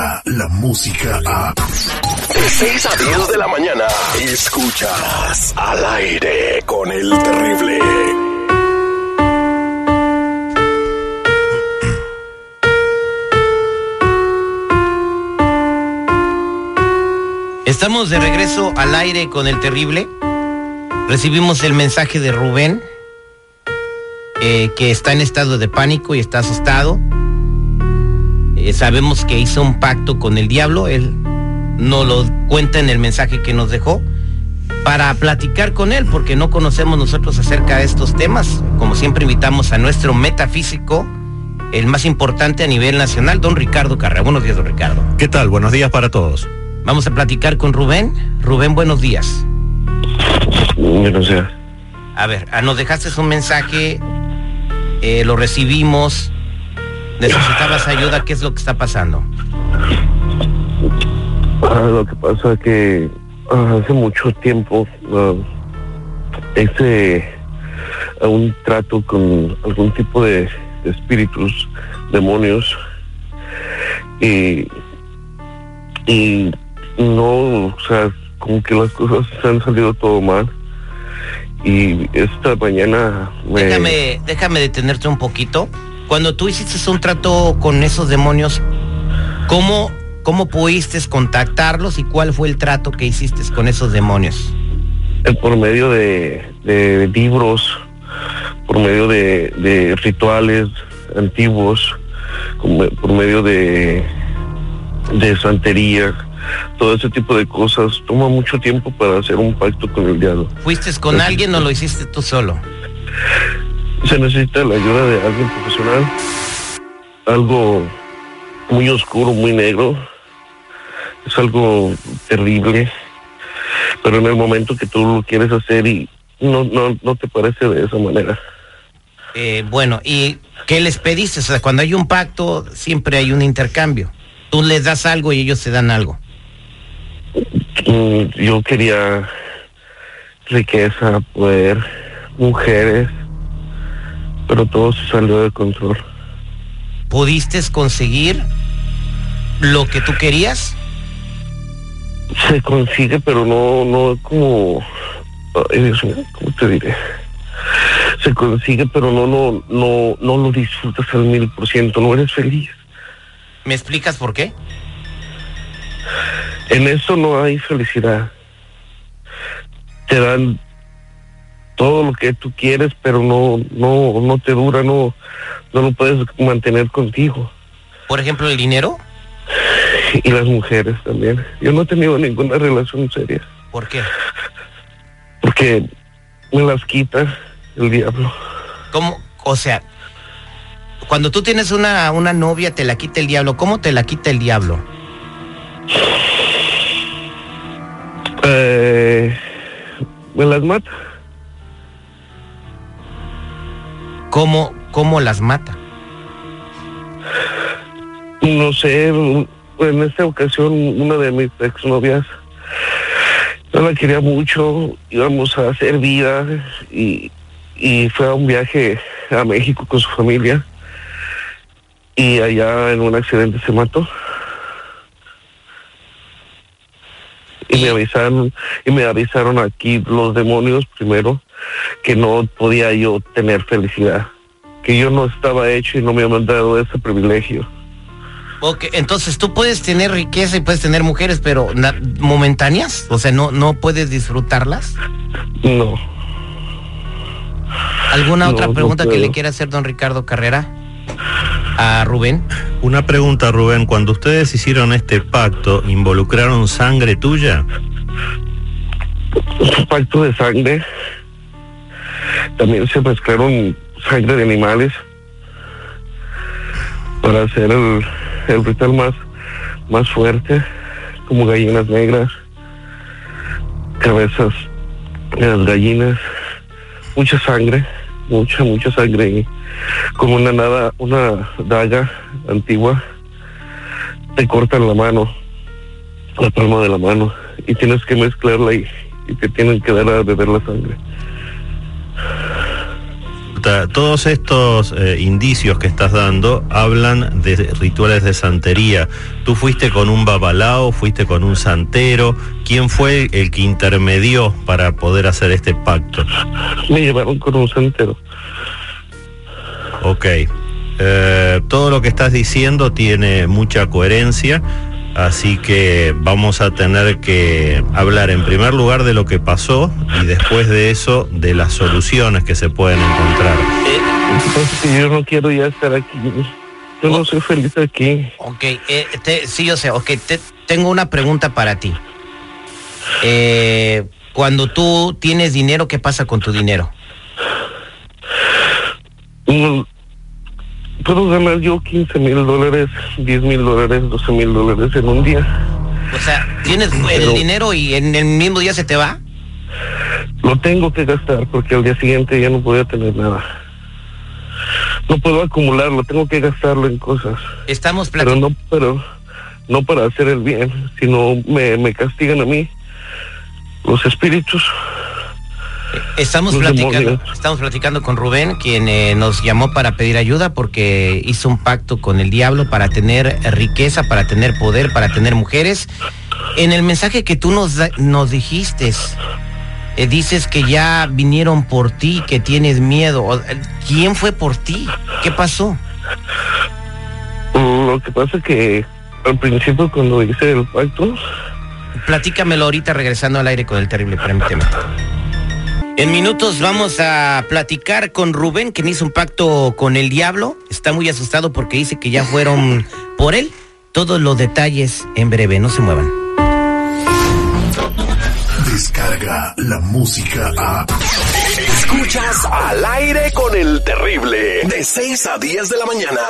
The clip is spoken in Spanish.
llega la música a... De 6 a 10 de la mañana, escuchas al aire con el terrible. Estamos de regreso al aire con el terrible. Recibimos el mensaje de Rubén, eh, que está en estado de pánico y está asustado. Eh, sabemos que hizo un pacto con el diablo, él no lo cuenta en el mensaje que nos dejó, para platicar con él, porque no conocemos nosotros acerca de estos temas. Como siempre invitamos a nuestro metafísico, el más importante a nivel nacional, don Ricardo Carrera. Buenos días, don Ricardo. ¿Qué tal? Buenos días para todos. Vamos a platicar con Rubén. Rubén, buenos días. Buenos días. A ver, ah, nos dejaste un mensaje, eh, lo recibimos, necesitabas ayuda, ¿qué es lo que está pasando? Ah, lo que pasa es que ah, hace mucho tiempo ah, hice un trato con algún tipo de, de espíritus, demonios, y, y no, o sea, como que las cosas se han salido todo mal. Y esta mañana me... Déjame, déjame detenerte un poquito. Cuando tú hiciste un trato con esos demonios, ¿cómo, cómo pudiste contactarlos y cuál fue el trato que hiciste con esos demonios? eh, por medio de, de libros, por medio de, de rituales antiguos, por medio de, de santería, todo ese tipo de cosas. Toma mucho tiempo para hacer un pacto con el diablo. ¿Fuiste con alguien o lo hiciste tú solo? Se necesita la ayuda de alguien profesional, algo muy oscuro, muy negro. Es algo terrible, pero en el momento que tú lo quieres hacer y no, no, no te parece de esa manera. Eh, bueno, ¿y qué les pediste? O sea, cuando hay un pacto, siempre hay un intercambio. Tú les das algo y ellos te dan algo. Mm, Yo quería riqueza, poder, mujeres, pero todo se salió de control. ¿Pudiste conseguir lo que tú querías? Se consigue, pero no, no como, ay, Dios mío, ¿cómo te diré? Se consigue, pero no, no, no, no lo disfrutas al mil por ciento, no eres feliz. ¿Me explicas por qué? En eso no hay felicidad. Te dan todo lo que tú quieres, pero no, no, no te dura, no, no lo puedes mantener contigo. Por ejemplo, el dinero. Y las mujeres también. Yo no he tenido ninguna relación seria, ¿Por qué? porque me las quita el diablo. ¿Cómo? O sea, cuando tú tienes una, una novia, te la quita el diablo. ¿Cómo te la quita el diablo? Eh, me las mata. ¿Cómo, cómo las mata? No sé, en esta ocasión una de mis exnovias, yo la quería mucho, íbamos a hacer vida y, y fue a un viaje a México con su familia y allá en un accidente se mató. Y me avisaron, y me avisaron aquí los demonios primero que no podía yo tener felicidad, que yo no estaba hecho y no me habían dado ese privilegio. Ok, entonces tú puedes tener riqueza y puedes tener mujeres, pero momentáneas, o sea, no, no puedes disfrutarlas. No. ¿Alguna No, otra no pregunta que le quiera hacer don Ricardo Carrera a Rubén? Una pregunta, Rubén. Cuando ustedes hicieron este pacto, ¿involucraron sangre tuya? un pacto de sangre. También se mezclaron sangre de animales para hacer el, el ritual más, más fuerte, como gallinas negras, cabezas de las gallinas, mucha sangre, mucha, mucha sangre, y una nada, una daga antigua, te cortan la mano, la palma de la mano, y tienes que mezclarla y, y te tienen que dar a beber la sangre. Todos estos eh, indicios que estás dando hablan de rituales de santería. ¿Tú fuiste con un babalao, fuiste con un santero? ¿Quién fue el que intermedió para poder hacer este pacto? Me llevaron con un santero. Ok. Eh, todo lo que estás diciendo tiene mucha coherencia. Así que vamos a tener que hablar en primer lugar de lo que pasó y después de eso de las soluciones que se pueden encontrar. Entonces, yo no quiero ya estar aquí. Yo no soy feliz aquí. Ok, eh, te- sí, yo sé, ok, te- tengo una pregunta para ti. Eh, cuando tú tienes dinero, ¿qué pasa con tu dinero? Mm, Puedo ganar yo 15 mil dólares, 10 mil dólares, 12 mil dólares en un día. O sea, tienes el dinero y en el mismo día se te va. Lo tengo que gastar porque al día siguiente ya no voy a tener nada. No puedo acumularlo, tengo que gastarlo en cosas. Estamos Pero no, pero no para hacer el bien, sino me, me castigan a mí. Los espíritus. Estamos platicando, estamos platicando con Rubén, quien eh, nos llamó para pedir ayuda porque hizo un pacto con el diablo para tener riqueza, para tener poder, para tener mujeres. En el mensaje que tú nos, nos dijiste, eh, dices que ya vinieron por ti, que tienes miedo. Eh, ¿Quién fue por ti? ¿Qué pasó? Lo que pasa es que al principio cuando hice el pacto, Platícamelo ahorita regresando al aire con el terrible, permíteme. En minutos vamos a platicar con Rubén, quien hizo un pacto con el diablo. Está muy asustado porque dice que ya fueron por él. Todos los detalles en breve, no se muevan. Descarga la música a. Escuchas al aire con el terrible. De 6 a 10 de la mañana.